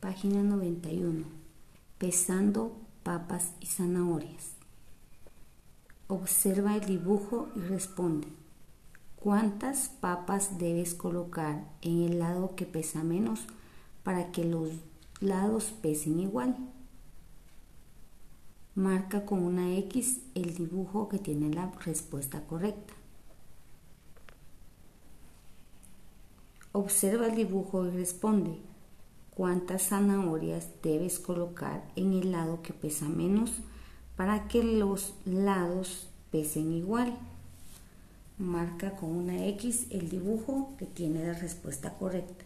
Página 91. Pesando papas y zanahorias. Observa el dibujo y responde. ¿Cuántas papas debes colocar en el lado que pesa menos para que los lados pesen igual? Marca con una X el dibujo que tiene la respuesta correcta. Observa el dibujo y responde. ¿Cuántas zanahorias debes colocar en el lado que pesa menos para que los lados pesen igual? Marca con una X el dibujo que tiene la respuesta correcta.